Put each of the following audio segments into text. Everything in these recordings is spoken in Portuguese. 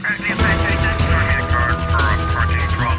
As the infantry, thank you for for a parking problem.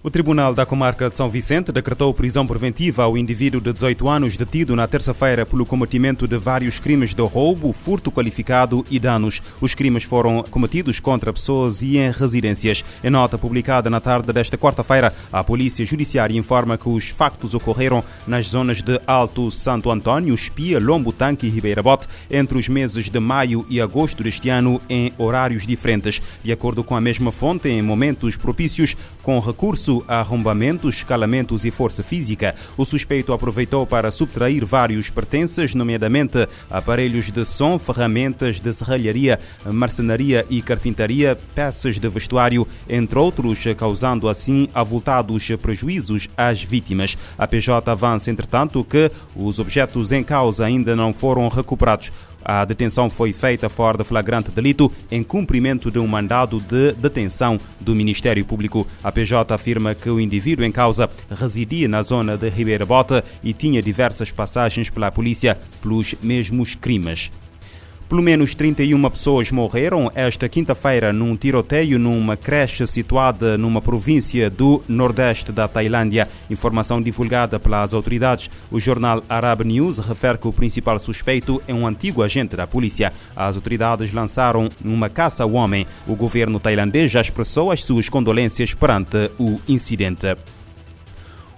O Tribunal da Comarca de São Vicente decretou prisão preventiva ao indivíduo de 18 anos detido na terça-feira pelo cometimento de vários crimes de roubo, furto qualificado e danos. Os crimes foram cometidos contra pessoas e em residências. Em nota publicada na tarde desta quarta-feira, a Polícia Judiciária informa que os factos ocorreram nas zonas de Alto Santo Antônio, Espia, Lombo Tanque e Ribeirabote entre os meses de maio e agosto deste ano em horários diferentes. De acordo com a mesma fonte, em momentos propícios, com recurso arrombamentos, escalamentos e força física. O suspeito aproveitou para subtrair vários pertences, nomeadamente aparelhos de som, ferramentas de serralharia, marcenaria e carpintaria, peças de vestuário, entre outros, causando assim avultados prejuízos às vítimas. A PJ avança, entretanto, que os objetos em causa ainda não foram recuperados. A detenção foi feita fora de flagrante delito em cumprimento de um mandado de detenção do Ministério Público. A PJ afirma que o indivíduo em causa residia na zona de Ribeira Bota e tinha diversas passagens pela polícia pelos mesmos crimes. Pelo menos 31 pessoas morreram esta quinta-feira num tiroteio numa creche situada numa província do nordeste da Tailândia. Informação divulgada pelas autoridades. O jornal Arab News refere que o principal suspeito é um antigo agente da polícia. As autoridades lançaram uma caça ao homem. O governo tailandês já expressou as suas condolências perante o incidente.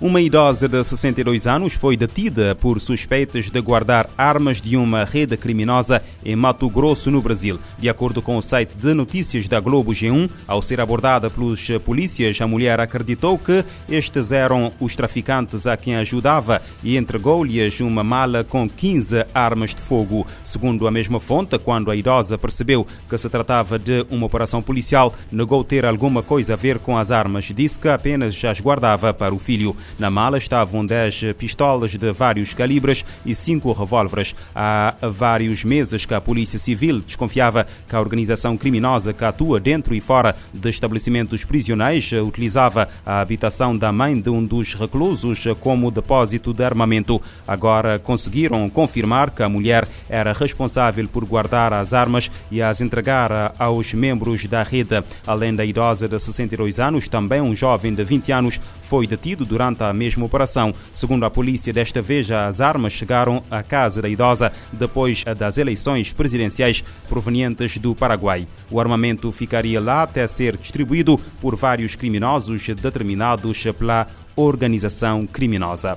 Uma idosa de 62 anos foi detida por suspeitas de guardar armas de uma rede criminosa em Mato Grosso, no Brasil. De acordo com o site de notícias da Globo G1, ao ser abordada pelos polícias, a mulher acreditou que estes eram os traficantes a quem ajudava e entregou-lhes uma mala com 15 armas de fogo. Segundo a mesma fonte, quando a idosa percebeu que se tratava de uma operação policial, negou ter alguma coisa a ver com as armas. Disse que apenas as guardava para o filho. Na mala estavam 10 pistolas de vários calibres e 5 revólveres. Há vários meses que a Polícia Civil desconfiava que a organização criminosa que atua dentro e fora de estabelecimentos prisionais utilizava a habitação da mãe de um dos reclusos como depósito de armamento. Agora conseguiram confirmar que a mulher era responsável por guardar as armas e as entregar aos membros da rede. Além da idosa de 62 anos, também um jovem de 20 anos foi detido durante a mesma operação. Segundo a polícia, desta vez as armas chegaram à casa da idosa depois das eleições presidenciais provenientes do Paraguai. O armamento ficaria lá até ser distribuído por vários criminosos determinados pela organização criminosa.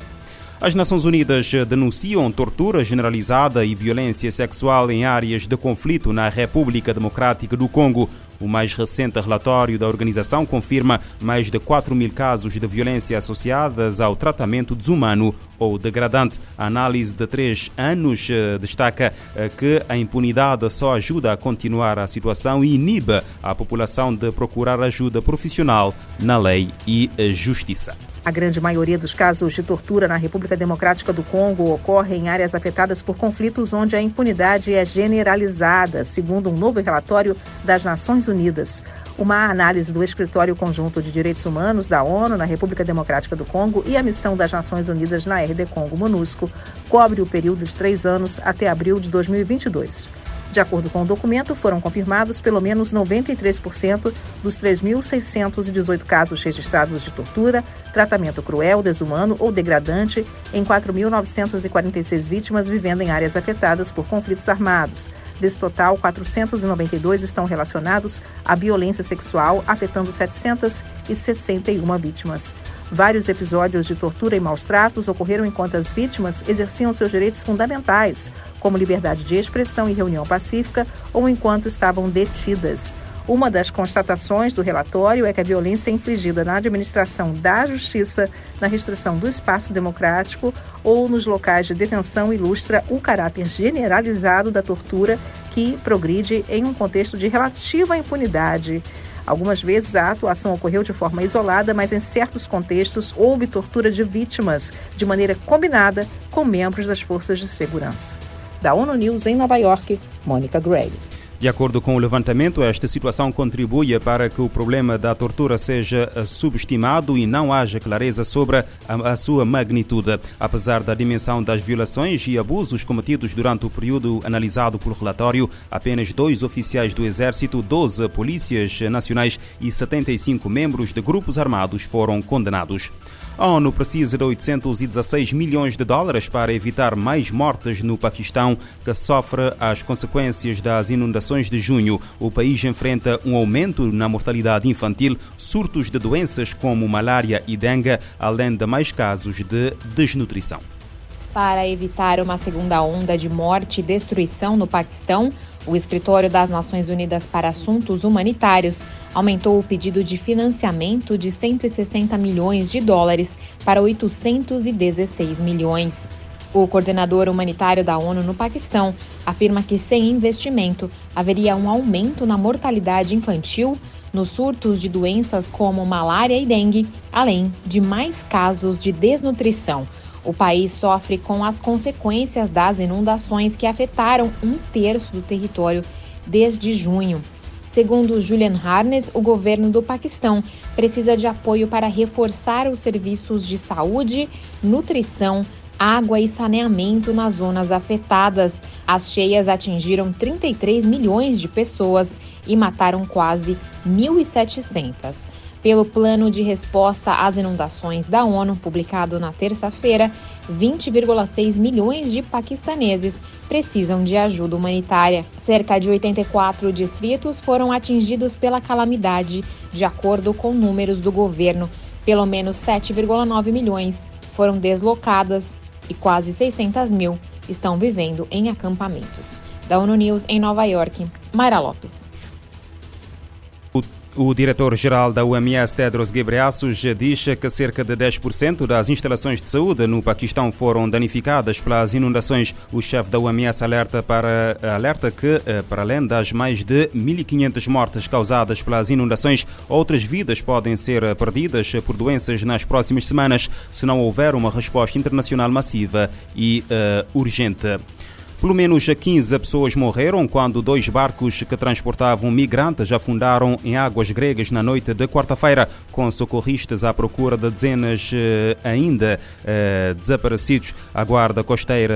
As Nações Unidas denunciam tortura generalizada e violência sexual em áreas de conflito na República Democrática do Congo. O mais recente relatório da organização confirma mais de 4 mil casos de violência associadas ao tratamento desumano ou degradante. A análise de três anos destaca que a impunidade só ajuda a continuar a situação e inibe a população de procurar ajuda profissional na lei e justiça. A grande maioria dos casos de tortura na República Democrática do Congo ocorre em áreas afetadas por conflitos onde a impunidade é generalizada, segundo um novo relatório das Nações Unidas. Uma análise do Escritório Conjunto de Direitos Humanos da ONU na República Democrática do Congo e a missão das Nações Unidas na RD Congo MONUSCO cobre o período de três anos até abril de 2022. De acordo com o documento, foram confirmados pelo menos 93% dos 3.618 casos registrados de tortura, tratamento cruel, desumano ou degradante em 4.946 vítimas vivendo em áreas afetadas por conflitos armados. Desse total, 492 estão relacionados à violência sexual, afetando 761 vítimas. Vários episódios de tortura e maus tratos ocorreram enquanto as vítimas exerciam seus direitos fundamentais, como liberdade de expressão e reunião pacífica, ou enquanto estavam detidas. Uma das constatações do relatório é que a violência infligida na administração da justiça, na restrição do espaço democrático ou nos locais de detenção ilustra o caráter generalizado da tortura que progride em um contexto de relativa impunidade. Algumas vezes a atuação ocorreu de forma isolada, mas em certos contextos houve tortura de vítimas de maneira combinada com membros das forças de segurança. Da ONU News em Nova York, Mônica Gray. De acordo com o levantamento, esta situação contribui para que o problema da tortura seja subestimado e não haja clareza sobre a, a, sua magnitude. Apesar da dimensão das violações e abusos cometidos durante o período analisado pelo relatório, apenas dois oficiais do Exército, 12 polícias nacionais e 75 membros de grupos armados foram condenados. A ONU precisa de 816 milhões de dólares para evitar mais mortes no Paquistão, que sofre as consequências das inundações de junho. O país enfrenta um aumento na mortalidade infantil, surtos de doenças como malária e dengue, além de mais casos de desnutrição. Para evitar uma segunda onda de morte e destruição no Paquistão, o Escritório das Nações Unidas para Assuntos Humanitários aumentou o pedido de financiamento de 160 milhões de dólares para 816 milhões. O coordenador humanitário da ONU no Paquistão afirma que sem investimento haveria um aumento na mortalidade infantil, nos surtos de doenças como malária e dengue, além de mais casos de desnutrição. O país sofre com as consequências das inundações que afetaram um terço do território desde junho. Segundo Julian Harnes, o governo do Paquistão precisa de apoio para reforçar os serviços de saúde, nutrição, água e saneamento nas zonas afetadas. As cheias atingiram 33 milhões de pessoas e mataram quase 1.700 pelo Plano de Resposta às Inundações da ONU, publicado na terça-feira, 20,6 milhões de paquistaneses precisam de ajuda humanitária. Cerca de 84 distritos foram atingidos pela calamidade, de acordo com números do governo. Pelo menos 7,9 milhões foram deslocadas e quase 600 mil estão vivendo em acampamentos. Da ONU News em Nova York, Mayra Lopes. O diretor-geral da OMS, Tedros Ghebreyesus, diz que cerca de 10% das instalações de saúde no Paquistão foram danificadas pelas inundações. O chefe da OMS alerta, para, alerta que, eh, para além das mais de 1.500 mortes causadas pelas inundações, outras vidas podem ser perdidas por doenças nas próximas semanas se não houver uma resposta internacional massiva e uh, urgente. Pelo menos 15 pessoas morreram quando dois barcos que transportavam migrantes afundaram em águas gregas na noite de quarta-feira, com socorristas à procura de dezenas eh, ainda eh, desaparecidos. A Guarda Costeira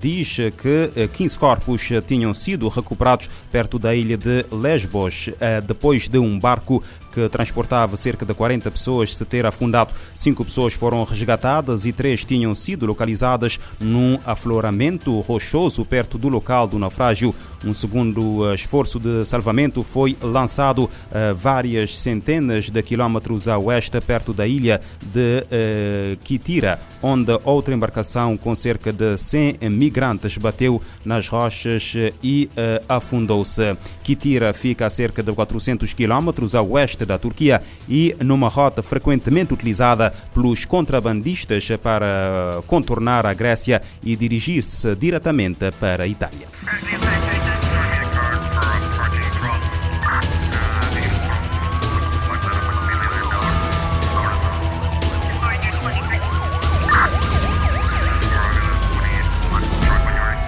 diz que 15 eh, corpos tinham sido recuperados perto da ilha de Lesbos, eh, depois de um barco que transportava cerca de 40 pessoas se ter afundado. Cinco pessoas foram resgatadas e três tinham sido localizadas num afloramento rochoso perto do local do naufrágio. Um segundo esforço de salvamento foi lançado a várias centenas de quilómetros a oeste, perto da ilha de uh, Kitira, onde outra embarcação com cerca de 100 migrantes bateu nas rochas e afundou-se. Kitira fica a cerca de 400 quilómetros a oeste da Turquia e numa rota frequentemente utilizada pelos contrabandistas para contornar a Grécia e dirigir-se diretamente para a Itália.